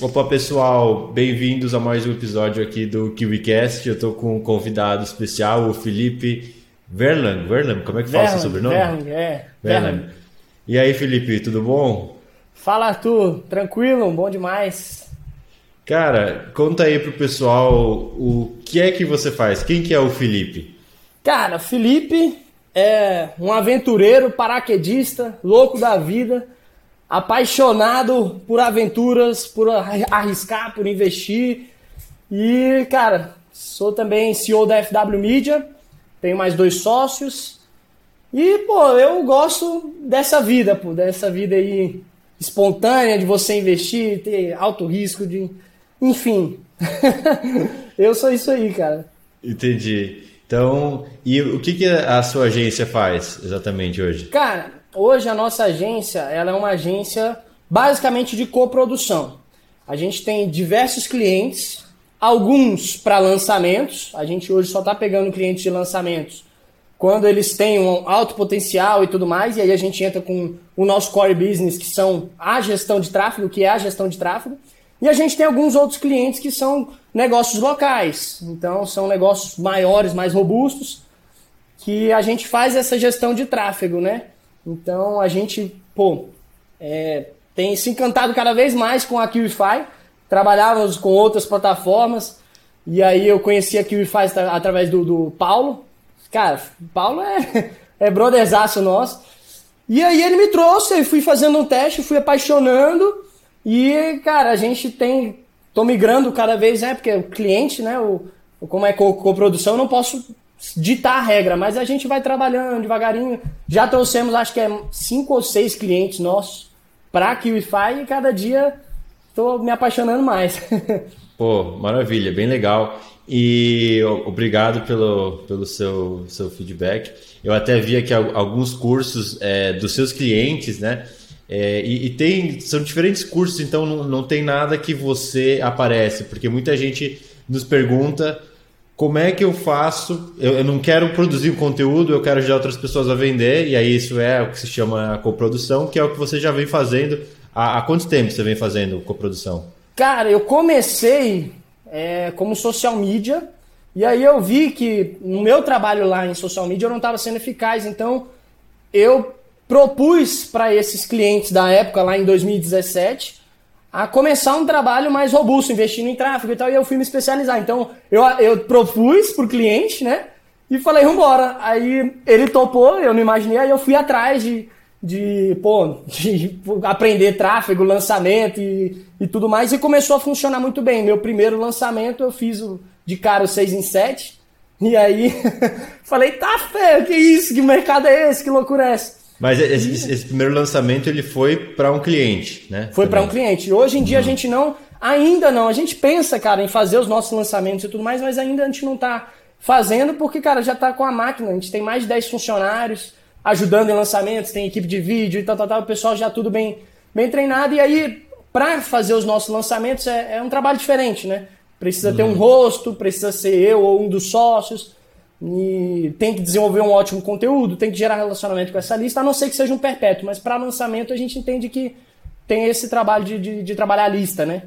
Opa, pessoal, bem-vindos a mais um episódio aqui do KiwiCast. Eu estou com um convidado especial, o Felipe Verlan. Verlan, como é que fala o seu sobrenome? Verlan, é. Verlan. E aí, Felipe, tudo bom? Fala, Arthur. Tranquilo? Bom demais. Cara, conta aí pro pessoal o que é que você faz. Quem que é o Felipe? Cara, Felipe é um aventureiro, paraquedista, louco da vida apaixonado por aventuras, por arriscar, por investir. E, cara, sou também CEO da FW Media, tenho mais dois sócios. E, pô, eu gosto dessa vida, pô, dessa vida aí espontânea de você investir, ter alto risco de. Enfim. eu sou isso aí, cara. Entendi. Então, e o que, que a sua agência faz exatamente hoje? Cara, Hoje a nossa agência ela é uma agência basicamente de coprodução. A gente tem diversos clientes, alguns para lançamentos. A gente hoje só está pegando clientes de lançamentos quando eles têm um alto potencial e tudo mais. E aí a gente entra com o nosso core business, que são a gestão de tráfego, que é a gestão de tráfego. E a gente tem alguns outros clientes que são negócios locais. Então são negócios maiores, mais robustos, que a gente faz essa gestão de tráfego, né? Então a gente, pô, é, tem se encantado cada vez mais com a QIFI. Trabalhávamos com outras plataformas. E aí eu conheci a QIFI através do, do Paulo. Cara, o Paulo é, é brotherzaço nosso. E aí ele me trouxe, eu fui fazendo um teste, fui apaixonando. E, cara, a gente tem. tô migrando cada vez, né? Porque o cliente, né? O, como é coprodução, eu não posso ditar a regra, mas a gente vai trabalhando devagarinho. Já trouxemos, acho que é cinco ou seis clientes nossos para a QIFI e cada dia estou me apaixonando mais. Pô, maravilha, bem legal. E obrigado pelo, pelo seu, seu feedback. Eu até vi aqui alguns cursos é, dos seus clientes, né? É, e, e, tem são diferentes cursos, então não, não tem nada que você aparece, porque muita gente nos pergunta como é que eu faço? Eu, eu, não quero produzir o conteúdo, eu quero ajudar outras pessoas a vender, e aí isso é o que se chama coprodução, que é o que você já vem fazendo. Há, há quanto tempo você vem fazendo coprodução? Cara, eu comecei é, como social media, e aí eu vi que no meu trabalho lá em social media eu não estava sendo eficaz, então eu propus para esses clientes da época, lá em 2017, a começar um trabalho mais robusto, investindo em tráfego e tal, e eu fui me especializar. Então, eu, eu propus pro cliente, né? E falei, vambora. Aí ele topou, eu não imaginei, aí eu fui atrás de, de, pô, de aprender tráfego, lançamento e, e tudo mais, e começou a funcionar muito bem. Meu primeiro lançamento eu fiz o, de cara o 6 em 7, e aí falei, tá feio, que isso, que mercado é esse, que loucura é essa? Mas esse, esse, primeiro lançamento ele foi para um cliente, né? Foi para um cliente. Hoje em dia uhum. a gente não, ainda não. A gente pensa, cara, em fazer os nossos lançamentos e tudo mais, mas ainda a gente não está fazendo porque, cara, já está com a máquina. A gente tem mais de 10 funcionários ajudando em lançamentos, tem equipe de vídeo e tal, tal, tal. O pessoal já tudo bem, bem treinado. E aí, para fazer os nossos lançamentos é, é, um trabalho diferente, né? Precisa uhum. ter um uhum. rosto, precisa ser eu ou um dos sócios e tem que desenvolver um ótimo conteúdo, tem que gerar relacionamento com essa lista, a não ser que seja um perpétuo, mas para lançamento a gente entende que tem esse trabalho de, de, de trabalhar a lista, né?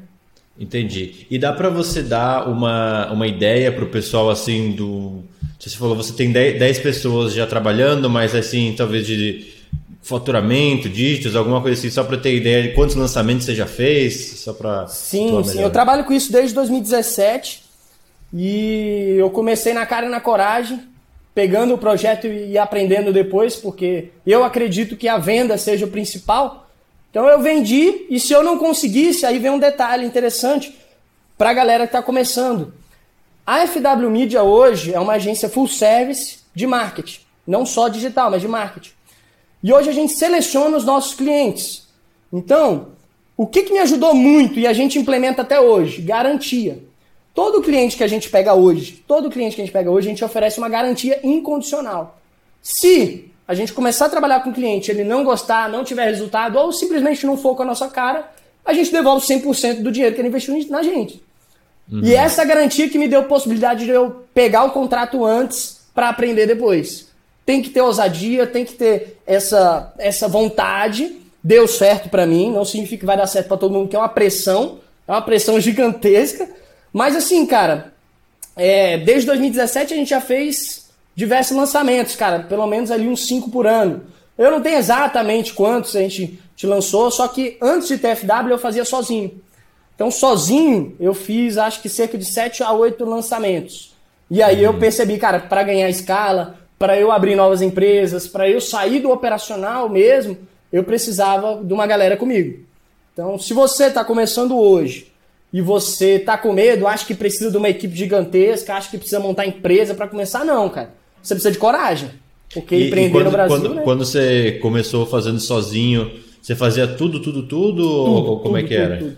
Entendi. E dá para você dar uma, uma ideia para o pessoal assim do. Você falou, você tem 10 pessoas já trabalhando, mas assim, talvez de faturamento, dígitos, alguma coisa assim, só para ter ideia de quantos lançamentos você já fez, só para. Sim, sim. Eu trabalho com isso desde 2017. E eu comecei na cara e na coragem, pegando o projeto e aprendendo depois, porque eu acredito que a venda seja o principal. Então eu vendi e se eu não conseguisse, aí vem um detalhe interessante para a galera que está começando. A FW Media hoje é uma agência full service de marketing, não só digital, mas de marketing. E hoje a gente seleciona os nossos clientes. Então, o que, que me ajudou muito e a gente implementa até hoje? Garantia. Todo cliente que a gente pega hoje, todo cliente que a gente pega hoje, a gente oferece uma garantia incondicional. Se a gente começar a trabalhar com o cliente, ele não gostar, não tiver resultado, ou simplesmente não for com a nossa cara, a gente devolve 100% do dinheiro que ele investiu na gente. Uhum. E essa garantia que me deu possibilidade de eu pegar o contrato antes para aprender depois. Tem que ter ousadia, tem que ter essa, essa vontade. Deu certo para mim, não significa que vai dar certo para todo mundo, que é uma pressão é uma pressão gigantesca. Mas assim, cara, é, desde 2017 a gente já fez diversos lançamentos, cara, pelo menos ali uns 5 por ano. Eu não tenho exatamente quantos a gente te lançou, só que antes de TFW eu fazia sozinho. Então, sozinho, eu fiz acho que cerca de 7 a 8 lançamentos. E aí eu percebi, cara, para ganhar escala, para eu abrir novas empresas, para eu sair do operacional mesmo, eu precisava de uma galera comigo. Então, se você está começando hoje e você está com medo, acha que precisa de uma equipe gigantesca, acha que precisa montar empresa para começar, não, cara. Você precisa de coragem. Porque e, empreender e quando, no Brasil. Quando, né? quando você começou fazendo sozinho, você fazia tudo, tudo, tudo? tudo ou como é tudo, é que era? Tudo,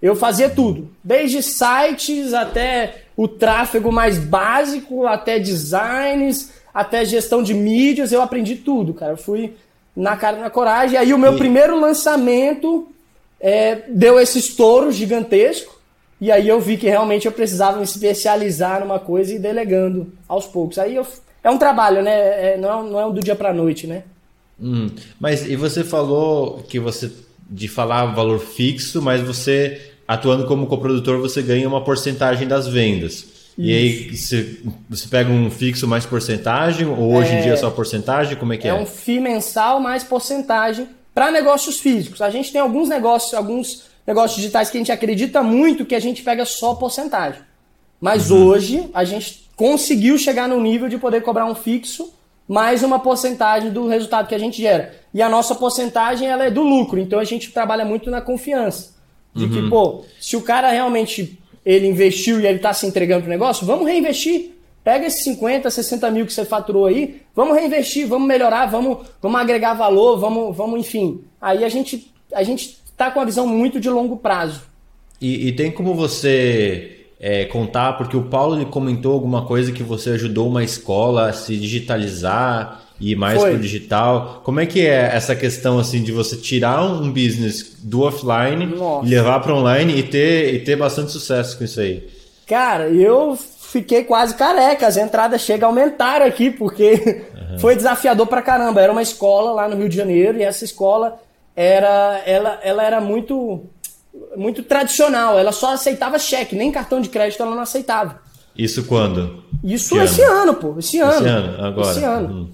Eu fazia tudo. Desde sites até o tráfego mais básico, até designs, até gestão de mídias. Eu aprendi tudo, cara. Eu fui na cara na coragem. E aí o meu e... primeiro lançamento é, deu esse estouro gigantesco. E aí eu vi que realmente eu precisava me especializar numa coisa e delegando aos poucos. Aí eu é um trabalho, né? É, não, é, não é do dia para noite, né? Hum, mas e você falou que você de falar valor fixo, mas você atuando como coprodutor você ganha uma porcentagem das vendas. Isso. E aí você, você pega um fixo mais porcentagem ou hoje é, em dia é só porcentagem? Como é que é? É um FII mensal mais porcentagem para negócios físicos. A gente tem alguns negócios, alguns negócios digitais que a gente acredita muito que a gente pega só porcentagem. Mas uhum. hoje a gente conseguiu chegar no nível de poder cobrar um fixo mais uma porcentagem do resultado que a gente gera. E a nossa porcentagem ela é do lucro, então a gente trabalha muito na confiança. De uhum. que, pô, se o cara realmente ele investiu e ele está se entregando pro negócio, vamos reinvestir. Pega esses 50, 60 mil que você faturou aí, vamos reinvestir, vamos melhorar, vamos, vamos agregar valor, vamos, vamos, enfim. Aí a gente a gente está com a visão muito de longo prazo. E, e tem como você é, contar, porque o Paulo ele comentou alguma coisa que você ajudou uma escola a se digitalizar e mais para o digital. Como é que é essa questão assim de você tirar um business do offline Nossa. levar para online e ter, e ter bastante sucesso com isso aí? Cara, eu fiquei quase careca. As entradas chegam a aumentar aqui, porque uhum. foi desafiador para caramba. Era uma escola lá no Rio de Janeiro e essa escola era, ela, ela era muito muito tradicional. Ela só aceitava cheque, nem cartão de crédito ela não aceitava. Isso quando? Isso que esse ano? ano, pô. Esse ano. Esse ano, agora. Esse ano. Uhum.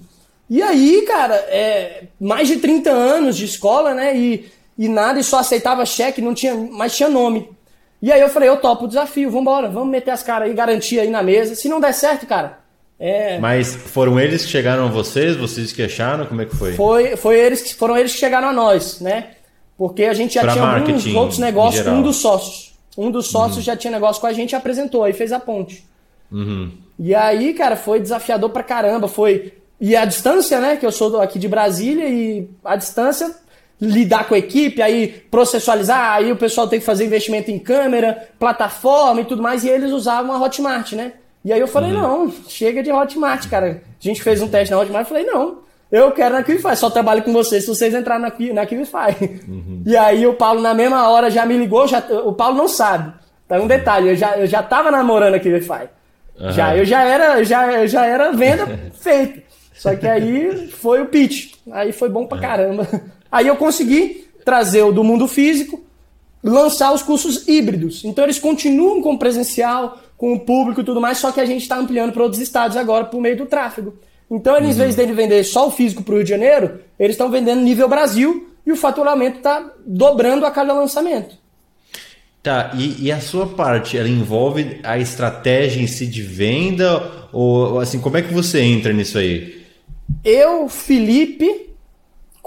E aí, cara, é, mais de 30 anos de escola, né? E, e nada, e só aceitava cheque, não tinha, mas tinha nome. E aí eu falei, eu topo o desafio, vambora, vamos meter as caras aí, garantia aí na mesa. Se não der certo, cara. É... Mas foram eles que chegaram a vocês, vocês que acharam? Como é que foi? Foi, foi eles que foram eles que chegaram a nós, né? Porque a gente já pra tinha alguns outros negócios, um dos sócios. Um dos sócios uhum. já tinha negócio com a gente e apresentou, aí fez a ponte. Uhum. E aí, cara, foi desafiador pra caramba. Foi. E a distância, né? Que eu sou aqui de Brasília, e a distância, lidar com a equipe, aí processualizar, aí o pessoal tem que fazer investimento em câmera, plataforma e tudo mais, e eles usavam a Hotmart, né? E aí eu falei, uhum. não, chega de Hotmart, cara. A gente fez um teste na Hotmart e falei, não, eu quero na Quivify, só trabalho com vocês se vocês entrarem na, na Quivify. Uhum. E aí o Paulo, na mesma hora, já me ligou. Já, o Paulo não sabe. Tá um detalhe, eu já, eu já tava namorando a Quivify. Uhum. Já, eu já era, já, já era venda feita. Só que aí foi o pitch. Aí foi bom pra caramba. Aí eu consegui trazer o do mundo físico, lançar os cursos híbridos. Então eles continuam com o presencial, com o público e tudo mais, só que a gente está ampliando para outros estados agora por meio do tráfego. Então, eles, uhum. em vez de vender só o físico para o Rio de Janeiro, eles estão vendendo nível Brasil e o faturamento está dobrando a cada lançamento. Tá, e, e, a sua parte, ela envolve a estratégia em si de venda? Ou assim, como é que você entra nisso aí? Eu, Felipe,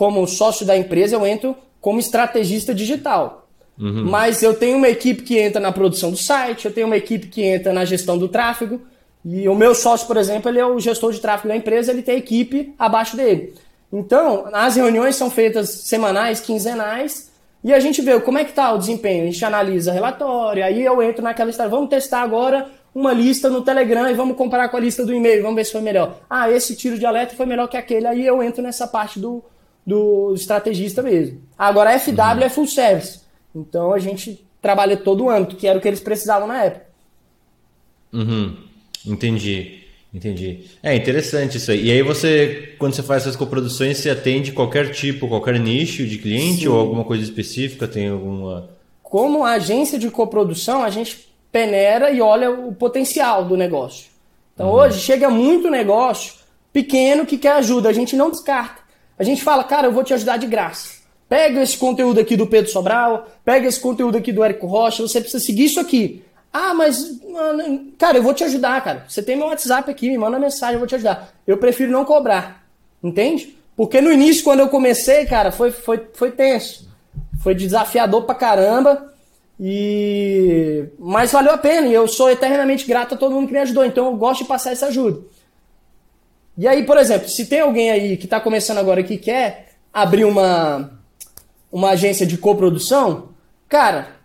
como sócio da empresa, eu entro como estrategista digital. Uhum. Mas eu tenho uma equipe que entra na produção do site, eu tenho uma equipe que entra na gestão do tráfego, e o meu sócio, por exemplo, ele é o gestor de tráfego da empresa, ele tem equipe abaixo dele. Então, as reuniões são feitas semanais, quinzenais, e a gente vê como é que está o desempenho. A gente analisa relatório, aí eu entro naquela história, vamos testar agora uma lista no Telegram e vamos comparar com a lista do e-mail, vamos ver se foi melhor. Ah, esse tiro de alerta foi melhor que aquele, aí eu entro nessa parte do, do estrategista mesmo. Agora, a FW uhum. é full service, então a gente trabalha todo o âmbito, que era o que eles precisavam na época. Uhum. Entendi, entendi. É interessante isso aí. E aí você, quando você faz essas coproduções, você atende qualquer tipo, qualquer nicho de cliente Sim. ou alguma coisa específica? Tem alguma. como agência de coprodução, a gente peneira e olha o potencial do negócio. Então uhum. hoje chega muito negócio pequeno que quer ajuda, a gente não descarta. A gente fala, cara, eu vou te ajudar de graça. Pega esse conteúdo aqui do Pedro Sobral, pega esse conteúdo aqui do Érico Rocha, você precisa seguir isso aqui. Ah, mas, mano, cara, eu vou te ajudar, cara. Você tem meu WhatsApp aqui, me manda mensagem, eu vou te ajudar. Eu prefiro não cobrar, entende? Porque no início, quando eu comecei, cara, foi, foi, foi tenso. Foi desafiador pra caramba. E... Mas valeu a pena. E eu sou eternamente grato a todo mundo que me ajudou. Então eu gosto de passar essa ajuda. E aí, por exemplo, se tem alguém aí que está começando agora que quer abrir uma, uma agência de coprodução, cara,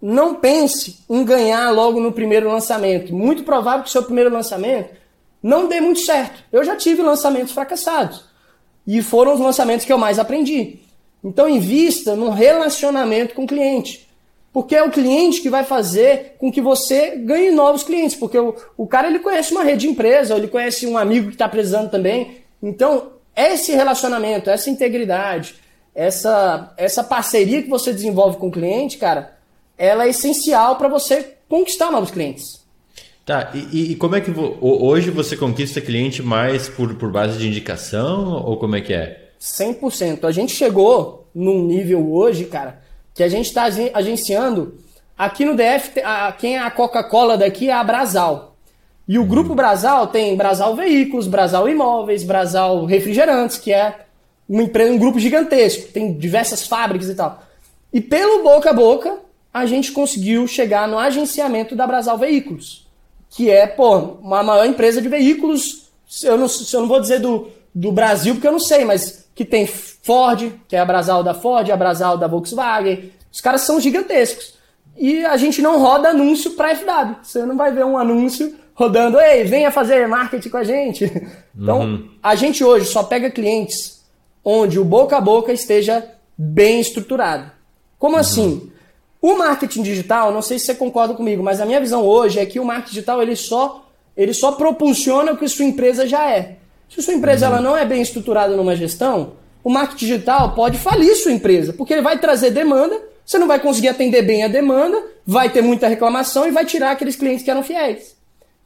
não pense em ganhar logo no primeiro lançamento. Muito provável que o seu primeiro lançamento não dê muito certo. Eu já tive lançamentos fracassados. E foram os lançamentos que eu mais aprendi. Então invista num relacionamento com o cliente. Porque é o cliente que vai fazer com que você ganhe novos clientes. Porque o, o cara ele conhece uma rede de empresa, ou ele conhece um amigo que está precisando também. Então, esse relacionamento, essa integridade, essa, essa parceria que você desenvolve com o cliente, cara, ela é essencial para você conquistar novos clientes. Tá, e, e, como é que hoje você conquista cliente mais por, por base de indicação ou como é que é? 100%. A gente chegou num nível hoje, cara, que a gente está agenciando. Aqui no DF, a, quem é a Coca-Cola daqui é a Brasal. E o uhum. grupo Brasal tem Brasal Veículos, Brasal Imóveis, Brasal Refrigerantes, que é uma empresa, um grupo gigantesco, tem diversas fábricas e tal. E pelo boca a boca, a gente conseguiu chegar no agenciamento da Brasal Veículos, que é, pô, uma maior empresa de veículos. Eu não, eu não vou dizer do, do Brasil, porque eu não sei, mas que tem Ford, que é a Brasal da Ford, a Brasal da Volkswagen. Os caras são gigantescos. E a gente não roda anúncio para FW. Você não vai ver um anúncio rodando, ei, venha fazer marketing com a gente. Então, uhum. a gente hoje só pega clientes onde o boca a boca esteja bem estruturado. Como uhum. assim? O marketing digital, não sei se você concorda comigo, mas a minha visão hoje é que o marketing digital ele só, ele só propulsiona o que sua empresa já é. Se sua empresa uhum. ela não é bem estruturada numa gestão, o marketing digital pode falir sua empresa, porque ele vai trazer demanda, você não vai conseguir atender bem a demanda, vai ter muita reclamação e vai tirar aqueles clientes que eram fiéis.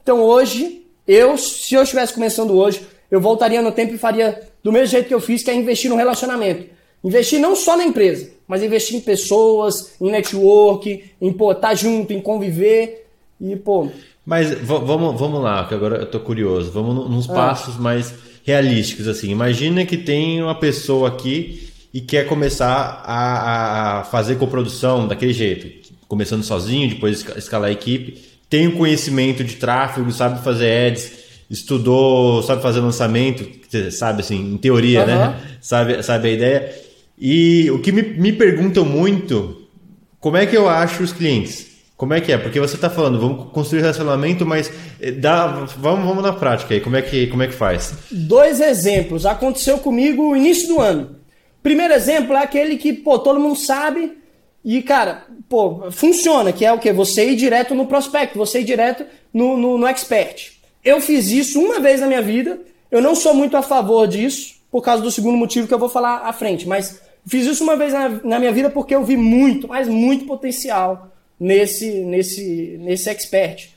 Então hoje, eu, se eu estivesse começando hoje, eu voltaria no tempo e faria do mesmo jeito que eu fiz, que é investir no relacionamento. Investir não só na empresa, mas investir em pessoas, em network, em pô, estar tá junto, em conviver e pô. Mas vamos, vamos lá, que agora eu tô curioso. Vamos nos ah. passos mais realísticos assim. Imagina que tem uma pessoa aqui e quer começar a, a fazer coprodução daquele jeito, começando sozinho, depois escalar a equipe, tem o conhecimento de tráfego, sabe fazer ads, estudou, sabe fazer lançamento, sabe assim, em teoria, uhum. né? Sabe, sabe a ideia e o que me, me perguntam muito, como é que eu acho os clientes? Como é que é? Porque você está falando, vamos construir relacionamento, mas eh, dá, vamos, vamos na prática aí. Como é, que, como é que faz? Dois exemplos. Aconteceu comigo no início do ano. Primeiro exemplo é aquele que, pô, todo mundo sabe e, cara, pô, funciona, que é o quê? Você ir direto no prospecto, você ir direto no, no, no expert. Eu fiz isso uma vez na minha vida. Eu não sou muito a favor disso, por causa do segundo motivo que eu vou falar à frente. Mas Fiz isso uma vez na, na minha vida porque eu vi muito, mas muito potencial nesse, nesse, nesse expert.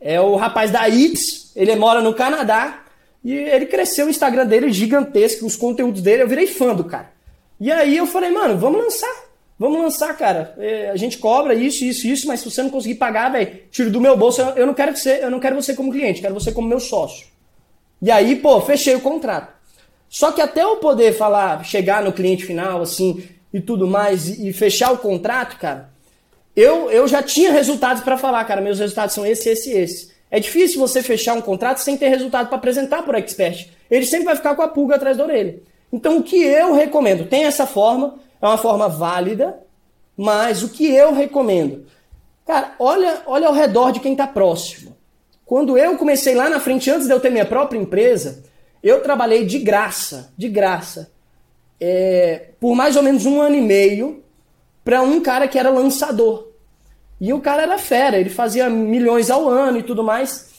É o rapaz da X, ele mora no Canadá e ele cresceu o Instagram dele gigantesco, os conteúdos dele, eu virei fã do cara. E aí eu falei, mano, vamos lançar. Vamos lançar, cara. É, a gente cobra isso, isso, isso, mas se você não conseguir pagar, velho, tiro do meu bolso. Eu não quero você, eu não quero você como cliente, quero você como meu sócio. E aí, pô, fechei o contrato. Só que até eu poder falar, chegar no cliente final, assim, e tudo mais, e fechar o contrato, cara, eu, eu já tinha resultados para falar, cara, meus resultados são esse, esse, esse. É difícil você fechar um contrato sem ter resultado para apresentar por expert. Ele sempre vai ficar com a pulga atrás da orelha. Então, o que eu recomendo? Tem essa forma, é uma forma válida, mas o que eu recomendo? Cara, olha, olha ao redor de quem está próximo. Quando eu comecei lá na frente, antes de eu ter minha própria empresa, eu trabalhei de graça, de graça, é, por mais ou menos um ano e meio para um cara que era lançador. E o cara era fera, ele fazia milhões ao ano e tudo mais.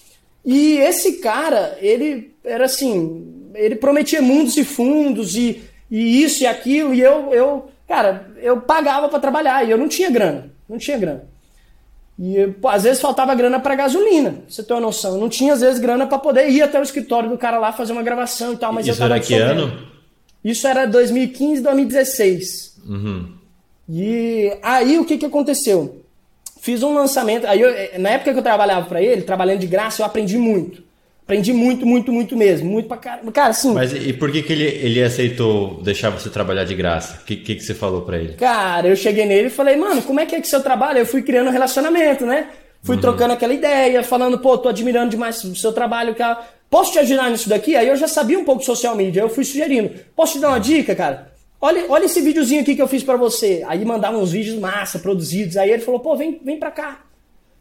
E esse cara, ele era assim, ele prometia mundos e fundos e, e isso e aquilo, e eu, eu, cara, eu pagava para trabalhar e eu não tinha grana. Não tinha grana. E pô, às vezes faltava grana para gasolina, você ter uma noção. Eu não tinha, às vezes, grana para poder ir até o escritório do cara lá fazer uma gravação e tal. Mas Isso era que ano? Isso era 2015, 2016. Uhum. E aí o que, que aconteceu? Fiz um lançamento. Aí eu, na época que eu trabalhava para ele, trabalhando de graça, eu aprendi muito. Aprendi muito, muito, muito mesmo. Muito pra caramba. Cara, assim. Mas e por que, que ele, ele aceitou deixar você trabalhar de graça? O que, que, que você falou para ele? Cara, eu cheguei nele e falei, mano, como é que é que seu trabalho? Eu fui criando um relacionamento, né? Fui uhum. trocando aquela ideia, falando, pô, tô admirando demais o seu trabalho, cara. Posso te ajudar nisso daqui? Aí eu já sabia um pouco de social media, eu fui sugerindo. Posso te dar uma dica, cara? Olha, olha esse videozinho aqui que eu fiz para você. Aí mandava uns vídeos massa, produzidos. Aí ele falou, pô, vem, vem pra cá.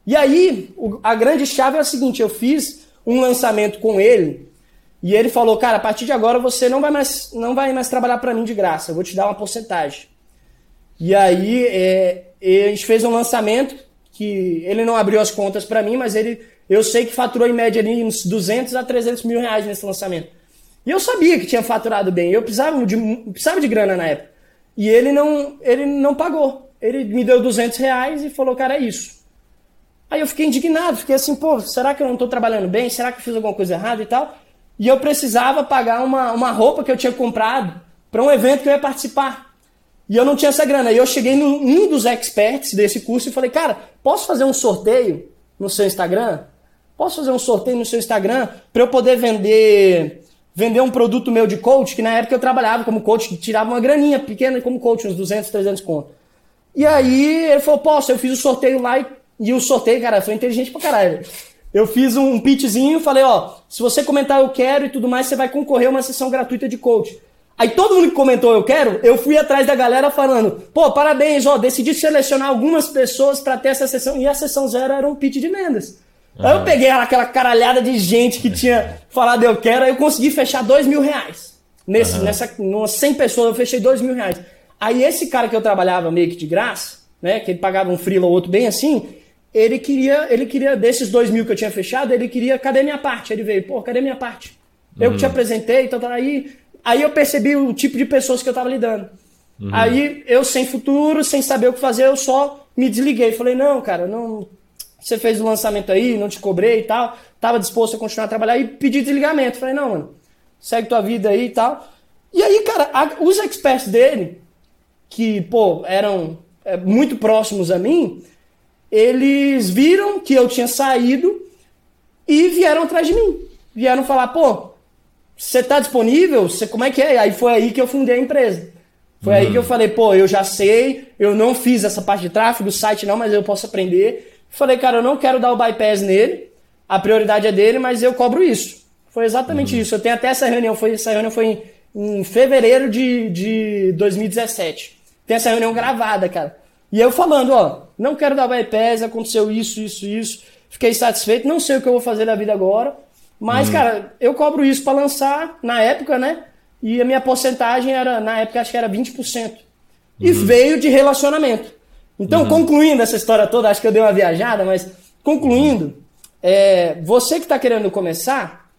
E aí, o, a grande chave é a seguinte, eu fiz um lançamento com ele e ele falou, cara, a partir de agora você não vai mais, não vai mais trabalhar para mim de graça, eu vou te dar uma porcentagem. E aí é, a gente fez um lançamento que ele não abriu as contas para mim, mas ele, eu sei que faturou em média ali uns 200 a 300 mil reais nesse lançamento. E eu sabia que tinha faturado bem, eu precisava de, precisava de grana na época. E ele não, ele não pagou. Ele me deu 200 reais e falou, cara, é isso. Aí eu fiquei indignado, fiquei assim, pô, será que eu não estou trabalhando bem? Será que eu fiz alguma coisa errada e tal? E eu precisava pagar uma, uma roupa que eu tinha comprado para um evento que eu ia participar. E eu não tinha essa grana. E eu cheguei num um dos experts desse curso e falei, cara, posso fazer um sorteio no seu Instagram? Posso fazer um sorteio no seu Instagram para eu poder vender vender um produto meu de coach, que na época eu trabalhava como coach, tirava uma graninha pequena como coach, uns 200, 300 conto. E aí ele falou, posso, eu fiz o sorteio lá e e o sorteio, cara, foi inteligente pra caralho. Eu fiz um pitchzinho, falei, ó, se você comentar eu quero e tudo mais, você vai concorrer a uma sessão gratuita de coach. Aí todo mundo que comentou eu quero, eu fui atrás da galera falando, pô, parabéns, ó, decidi selecionar algumas pessoas para ter essa sessão. E a sessão zero era um pitch de vendas. Uhum. Aí eu peguei aquela caralhada de gente que tinha falado eu quero, aí eu consegui fechar dois mil reais. Nesse, uhum. Nessa, umas 100 pessoas eu fechei dois mil reais. Aí esse cara que eu trabalhava meio que de graça, né, que ele pagava um freela ou outro bem assim, ele queria, ele queria, desses dois mil que eu tinha fechado, ele queria, cadê minha parte? Ele veio, pô, cadê minha parte? Eu uhum. que te uhum. apresentei, então tá aí. Aí eu percebi o tipo de pessoas que eu tava lidando. Uhum. Aí eu, sem futuro, sem saber o que fazer, eu só me desliguei. Falei, não, cara, não. Você fez o lançamento aí, não te cobrei e tal. Tava disposto a continuar a trabalhar e pedi desligamento. Falei, não, mano, segue tua vida aí e tal. E aí, cara, a, os experts dele, que, pô, eram é, muito próximos a mim, eles viram que eu tinha saído e vieram atrás de mim. Vieram falar, pô, você tá disponível? Você, como é que é? Aí foi aí que eu fundei a empresa. Foi uhum. aí que eu falei, pô, eu já sei, eu não fiz essa parte de tráfego, site não, mas eu posso aprender. Falei, cara, eu não quero dar o bypass nele, a prioridade é dele, mas eu cobro isso. Foi exatamente uhum. isso. Eu tenho até essa reunião, foi, essa reunião foi em, em fevereiro de, de 2017. Tem essa reunião gravada, cara. E eu falando, ó, não quero dar bypass, aconteceu isso, isso, isso, fiquei satisfeito, não sei o que eu vou fazer da vida agora, mas, uhum. cara, eu cobro isso para lançar na época, né? E a minha porcentagem era, na época, acho que era 20%. Uhum. E veio de relacionamento. Então, uhum. concluindo essa história toda, acho que eu dei uma viajada, mas concluindo, é, você que está querendo começar,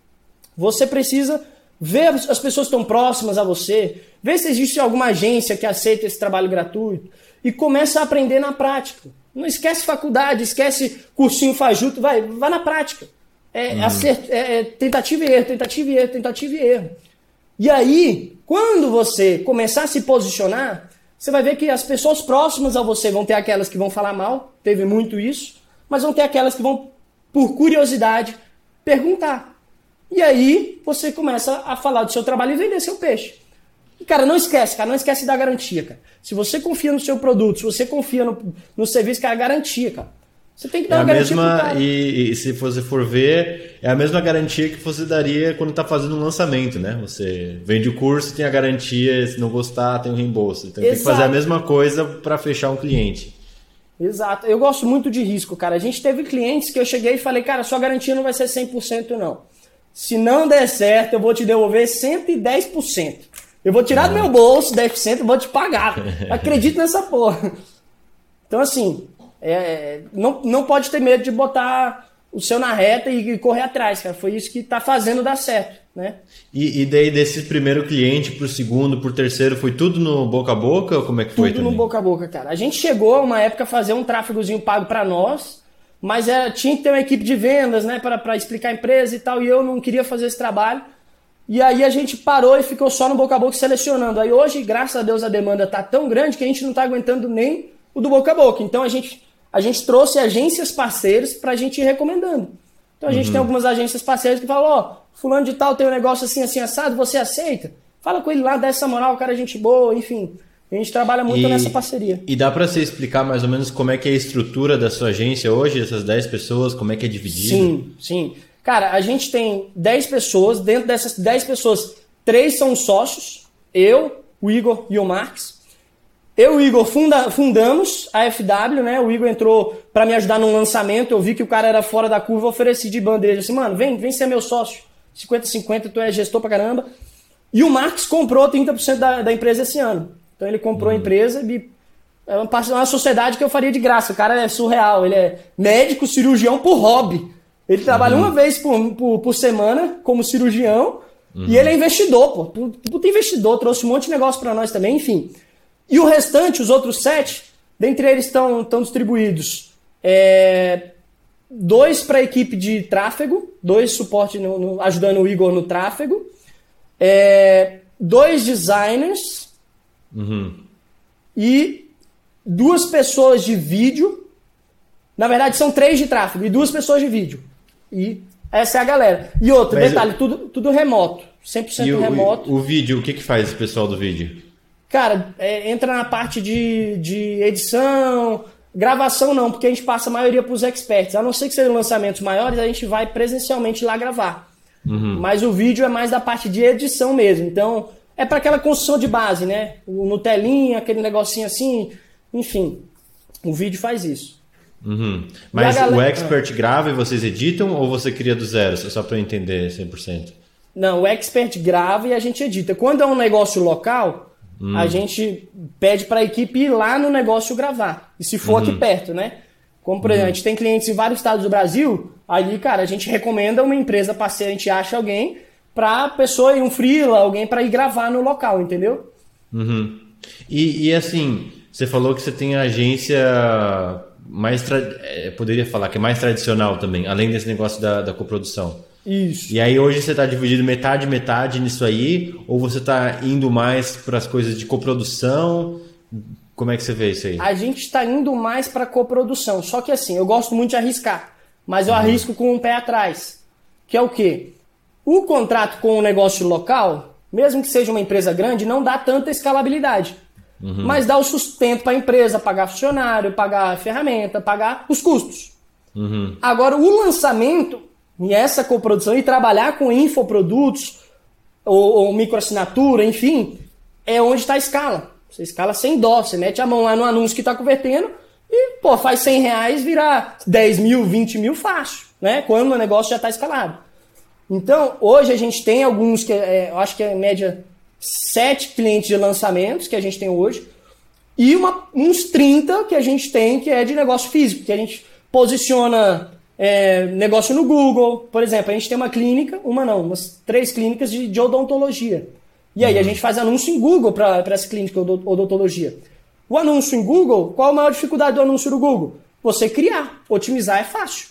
você precisa ver as pessoas que estão próximas a você, ver se existe alguma agência que aceita esse trabalho gratuito e começa a aprender na prática. Não esquece faculdade, esquece cursinho fajuto, vai, vai na prática. É, uhum. acert, é, é tentativa e erro, tentativa e erro, tentativa e erro. E aí, quando você começar a se posicionar, você vai ver que as pessoas próximas a você vão ter aquelas que vão falar mal, teve muito isso, mas vão ter aquelas que vão, por curiosidade, perguntar. E aí você começa a falar do seu trabalho e vender seu peixe. E, cara, não esquece, cara, não esquece da garantia, cara. Se você confia no seu produto, se você confia no, no serviço, cara, garantia, cara. Você tem que dar é uma garantia mesma, e, e, se você for ver, é a mesma garantia que você daria quando está fazendo um lançamento, né? Você vende o curso, tem a garantia, se não gostar, tem o um reembolso. Então tem que fazer a mesma coisa para fechar um cliente. Exato. Eu gosto muito de risco, cara. A gente teve clientes que eu cheguei e falei, cara, sua garantia não vai ser 100% não. Se não der certo, eu vou te devolver 110%. Eu vou tirar do meu bolso 10% e vou te pagar. Acredito nessa porra. Então, assim, é, não, não pode ter medo de botar o seu na reta e, correr atrás, cara. Foi isso que está fazendo dar certo, né? E, e daí desse primeiro cliente para o segundo, para o terceiro, foi tudo no boca a boca? Como é que foi? Tudo também? no boca a boca, cara. A gente chegou uma época a fazer um tráfegozinho pago para nós, mas é, tinha que ter uma equipe de vendas, né, para explicar a empresa e tal, e eu não queria fazer esse trabalho. E aí a gente parou e ficou só no boca a boca selecionando. Aí hoje, graças a Deus, a demanda tá tão grande que a gente não está aguentando nem o do boca a boca. Então a gente a gente trouxe agências parceiras para a gente ir recomendando. Então a gente uhum. tem algumas agências parceiras que falam, ó, oh, fulano de tal tem um negócio assim, assim, assado, você aceita? Fala com ele lá, dá essa moral, o cara é gente boa, enfim. A gente trabalha muito e, nessa parceria. E dá para você explicar mais ou menos como é que é a estrutura da sua agência hoje, essas 10 pessoas, como é que é dividido? Sim, sim. Cara, a gente tem 10 pessoas, dentro dessas 10 pessoas, três são sócios, eu, o Igor e o Marques. Eu e o Igor funda, fundamos a FW, né? O Igor entrou para me ajudar no lançamento. Eu vi que o cara era fora da curva, ofereci de bandeja assim, mano, vem, vem ser meu sócio. 50-50, tu é gestor pra caramba. E o Marx comprou 30% da, da empresa esse ano. Então ele comprou uhum. a empresa e é uma, uma sociedade que eu faria de graça. O cara é surreal. Ele é médico, cirurgião por hobby. Ele trabalha uhum. uma vez por, por, por, semana como cirurgião uhum. e ele é investidor, pô. Puta investidor, trouxe um monte de negócio para nós também, enfim. E o restante, os outros sete, dentre eles estão, estão distribuídos é, dois para a equipe de tráfego, dois suporte no, no, ajudando o Igor no tráfego, é, dois designers uhum. e duas pessoas de vídeo. Na verdade, são três de tráfego e duas pessoas de vídeo. E essa é a galera. E outro, Mas detalhe, eu... tudo, tudo remoto. 100% e remoto. O, o vídeo, o que, que faz o pessoal do vídeo? Cara, é, entra na parte de, de edição, gravação não, porque a gente passa a maioria para os experts. A não ser que sejam lançamentos maiores, a gente vai presencialmente lá gravar. Uhum. Mas o vídeo é mais da parte de edição mesmo. Então, é para aquela construção de base, né? O Nutelinha, aquele negocinho assim, enfim. O vídeo faz isso. Uhum. Mas galera... o expert grava e vocês editam ou você cria do zero? Só para eu entender 100%. Não, o expert grava e a gente edita. Quando é um negócio local, Hum. A gente pede para a equipe ir lá no negócio gravar. E se for uhum. aqui perto, né? Como, por exemplo, a gente tem clientes em vários estados do Brasil, aí, cara, a gente recomenda uma empresa parceira, a gente acha alguém para pessoa ir um freela, alguém para ir gravar no local, entendeu? Uhum. E, e, assim, você falou que você tem agência mais, tra... É, poderia falar que é mais tradicional também, além desse negócio da, da coprodução. Isso. E aí hoje você está dividido metade metade nisso aí, ou você está indo mais para as coisas de coprodução? Como é que você vê isso aí? A gente está indo mais para coprodução, só que assim, eu gosto muito de arriscar, mas eu uhum. arrisco com um pé atrás, que é o quê? O contrato com o negócio local, mesmo que seja uma empresa grande, não dá tanta escalabilidade. Uhum. Mas dá o sustento para a empresa, pagar funcionário, pagar ferramenta, pagar os custos. Uhum. Agora, o lançamento e essa coprodução e trabalhar com infoprodutos ou, ou microassinatura, enfim, é onde está a escala. Você escala sem dó, você mete a mão lá no anúncio que está convertendo e, pô, faz 100 reais virar 10 mil, 20 mil fácil, né? Quando o negócio já está escalado. Então, hoje a gente tem alguns, que é, eu acho que é média 7 clientes de lançamentos que a gente tem hoje e uma, uns 30 que a gente tem que é de negócio físico, que a gente posiciona é, negócio no Google. Por exemplo, a gente tem uma clínica, uma não, umas três clínicas de, de odontologia. E aí uhum. a gente faz anúncio em Google para essa clínica de odontologia. O anúncio em Google, qual a maior dificuldade do anúncio no Google? Você criar, otimizar é fácil.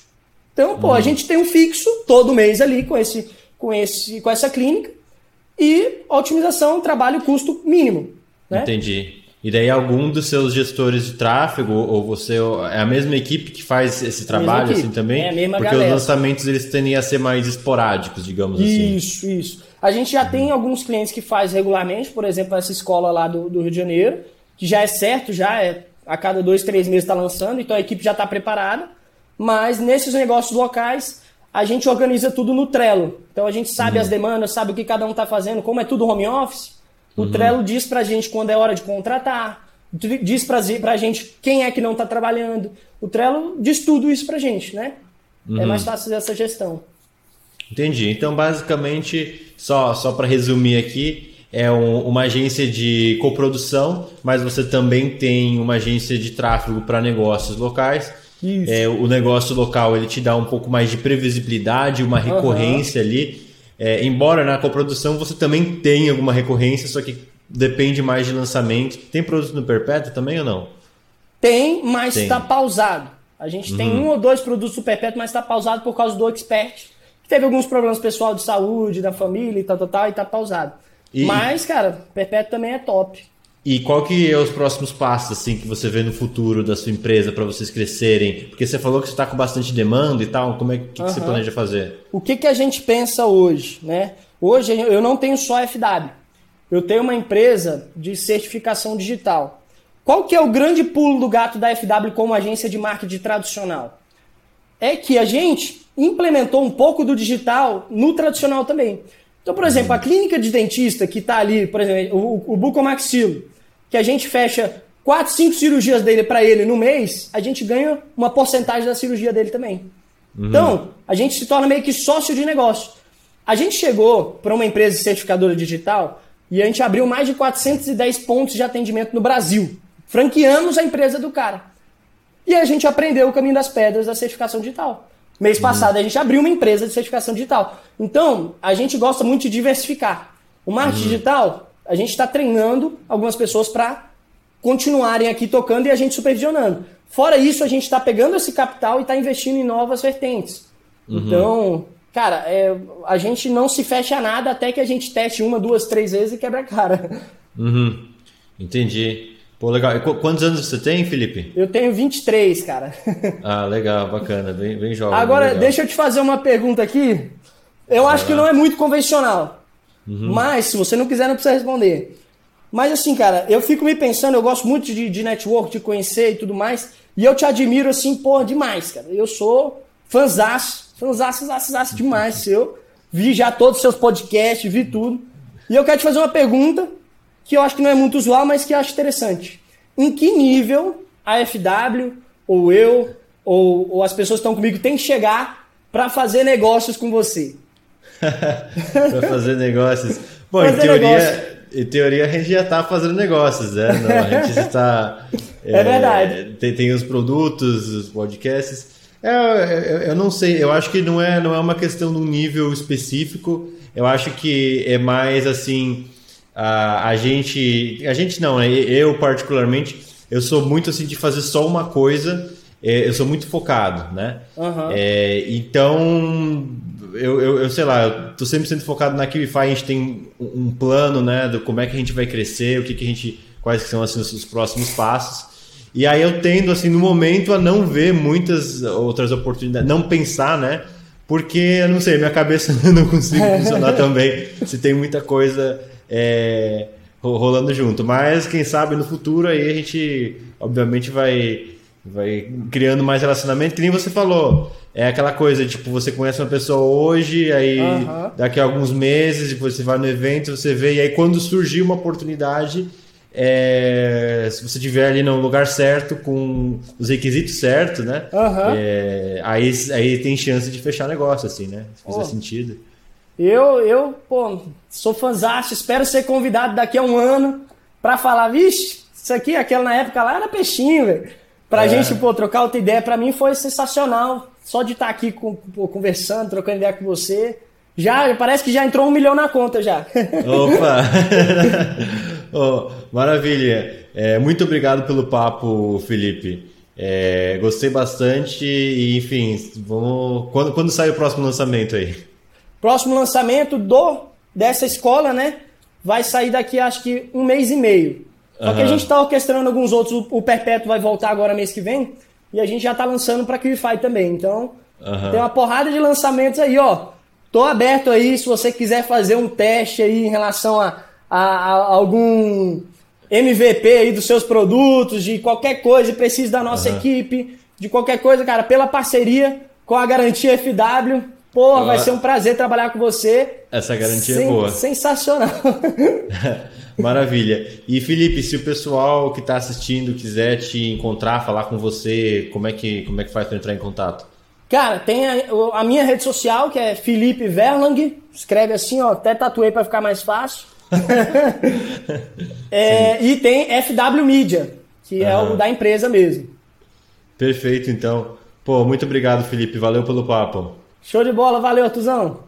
Então, pô, uhum. a gente tem um fixo todo mês ali com, esse, com, esse, com essa clínica e otimização, trabalho, custo mínimo. Né? Entendi. E daí algum dos seus gestores de tráfego, ou você é a mesma equipe que faz esse trabalho assim também? É a mesma Porque galera. os lançamentos eles tendem a ser mais esporádicos, digamos isso, assim. Isso, isso. A gente já uhum. tem alguns clientes que faz regularmente, por exemplo, essa escola lá do, do, Rio de Janeiro, que já é certo, já é a cada dois, três meses está lançando, então a equipe já está preparada. Mas nesses negócios locais, a gente organiza tudo no Trello. Então a gente sabe uhum. as demandas, sabe o que cada um está fazendo, como é tudo home office. O uhum. Trello diz pra gente quando é hora de contratar, diz pra, pra gente quem é que não está trabalhando. O Trello diz tudo isso pra gente, né? É uhum. É mais fácil essa gestão. Entendi. Então, basicamente, só, só para resumir aqui, é um, uma agência de coprodução, mas você também tem uma agência de tráfego para negócios locais é, o negócio local ele te dá um pouco mais de previsibilidade, uma recorrência uhum. ali. É, embora na coprodução você também tenha alguma recorrência, só que depende mais de lançamento. Tem produto no Perpétuo também ou não? Tem, mas está pausado. A gente uhum. tem um ou dois produtos do Perpétuo, mas está pausado por causa do Expert, que teve alguns problemas pessoal de saúde, da família e tal, tal, tal, e está pausado. E... Mas, cara, Perpétuo também é top. E qual que é os próximos passos assim que você vê no futuro da sua empresa para vocês crescerem? Porque você falou que você está com bastante demanda e tal. Como é que, uhum. que, você planeja fazer? O que, que a gente pensa hoje, né? Hoje eu não tenho só FW. Eu tenho uma empresa de certificação digital. Qual que é o grande pulo do gato da FW como agência de marketing tradicional? É que a gente implementou um pouco do digital no tradicional também. Então, por exemplo, a clínica de dentista que está ali, por exemplo, o, o bucomaxilo, que a gente fecha 4, 5 cirurgias dele para ele no mês, a gente ganha uma porcentagem da cirurgia dele também. Uhum. Então, a gente se torna meio que sócio de negócio. A gente chegou para uma empresa certificadora digital e a gente abriu mais de 410 pontos de atendimento no Brasil. Franqueamos a empresa do cara. E a gente aprendeu o caminho das pedras da certificação digital. Mês uhum. passado a gente abriu uma empresa de certificação digital. Então, a gente gosta muito de diversificar. O marketing uhum. digital, a gente está treinando algumas pessoas para continuarem aqui tocando e a gente supervisionando. Fora isso, a gente está pegando esse capital e está investindo em novas vertentes. Uhum. Então, cara, é, a gente não se fecha a nada até que a gente teste uma, duas, três vezes e quebra a cara. Uhum. Entendi. Pô, legal. E quantos anos você tem, Felipe? Eu tenho 23, cara. ah, legal, bacana, bem, bem jovem. Agora, bem deixa eu te fazer uma pergunta aqui. Eu acho que não é muito convencional. Uhum. Mas, se você não quiser, não precisa responder. Mas assim, cara, eu fico me pensando, eu gosto muito de, de network, de conhecer e tudo mais. E eu te admiro, assim, porra, demais, cara. Eu sou fanzaço, fanzaço, fanzaço demais seu. Vi já todos os seus podcasts, vi tudo. E eu quero te fazer uma pergunta que eu acho que não é muito usual, mas que eu acho interessante. Em que nível a FW, ou eu, ou, ou as pessoas que estão comigo tem que chegar para fazer negócios com você? Para fazer negócios. Bom, fazer em teoria, negócio. em teoria a gente já está fazendo negócios, né? Não, a gente está. é, é, verdade. Tem, tem os produtos, os podcasts. É, eu, eu, não sei, eu acho que não é, não é uma questão de um nível específico. Eu acho que é mais assim a, a gente. A gente não, né? Eu, particularmente, eu sou muito assim de fazer só uma coisa. É, eu sou muito focado, né? Uhum. É, então, eu, eu, eu, sei lá, eu tô sempre sendo focado na QIFI, a gente tem um plano, né, do como é que a gente vai crescer, o que, que a gente, quais são assim, os, os próximos passos. E aí eu tendo, assim, no momento a não ver muitas outras oportunidades, não pensar, né, porque, eu não sei, minha cabeça não consigo funcionar também se tem muita coisa é, rolando junto. Mas quem sabe no futuro aí a gente, obviamente, vai, vai criando mais relacionamento, que nem você falou. É aquela coisa, tipo, você conhece uma pessoa hoje, aí uhum. daqui a alguns meses, depois você vai no evento, você vê, e aí quando surgir uma oportunidade, é, se você estiver ali no lugar certo, com os requisitos certos, né? Uhum. É, aí, aí tem chance de fechar negócio, assim, né? Se fizer oh. sentido. Eu, eu, pô, sou fãzaço, espero ser convidado daqui a um ano para falar, vixe, isso aqui, aquela na época lá era peixinho, velho. Pra é. gente, pô, trocar outra ideia, para mim foi sensacional. Só de estar tá aqui com, pô, conversando, trocando ideia com você. Já, parece que já entrou um milhão na conta já. Opa! oh, maravilha. É, muito obrigado pelo papo, Felipe. É, gostei bastante e, enfim, vamos. Quando, quando sai o próximo lançamento aí? Próximo lançamento do dessa escola, né? Vai sair daqui acho que um mês e meio. Só uhum. que a gente está orquestrando alguns outros. O Perpétuo vai voltar agora mês que vem. E a gente já está lançando para QIFI também. Então, uhum. tem uma porrada de lançamentos aí, ó. Tô aberto aí se você quiser fazer um teste aí em relação a, a, a algum MVP aí dos seus produtos, de qualquer coisa, precisa da nossa uhum. equipe, de qualquer coisa, cara, pela parceria com a garantia FW, Porra, vai ser um prazer trabalhar com você. Essa garantia é Sen é boa. Sensacional. Maravilha. E Felipe, se o pessoal que está assistindo quiser te encontrar, falar com você, como é que, como é que faz para entrar em contato? Cara, tem a, a, minha rede social, que é Felipe Verlang. Escreve assim, ó, até tatuei para ficar mais fácil. é, e tem FW Media, que uhum. é o da empresa mesmo. Perfeito, então. Pô, muito obrigado, Felipe. Valeu pelo papo. Show de bola, valeu, Tuzão.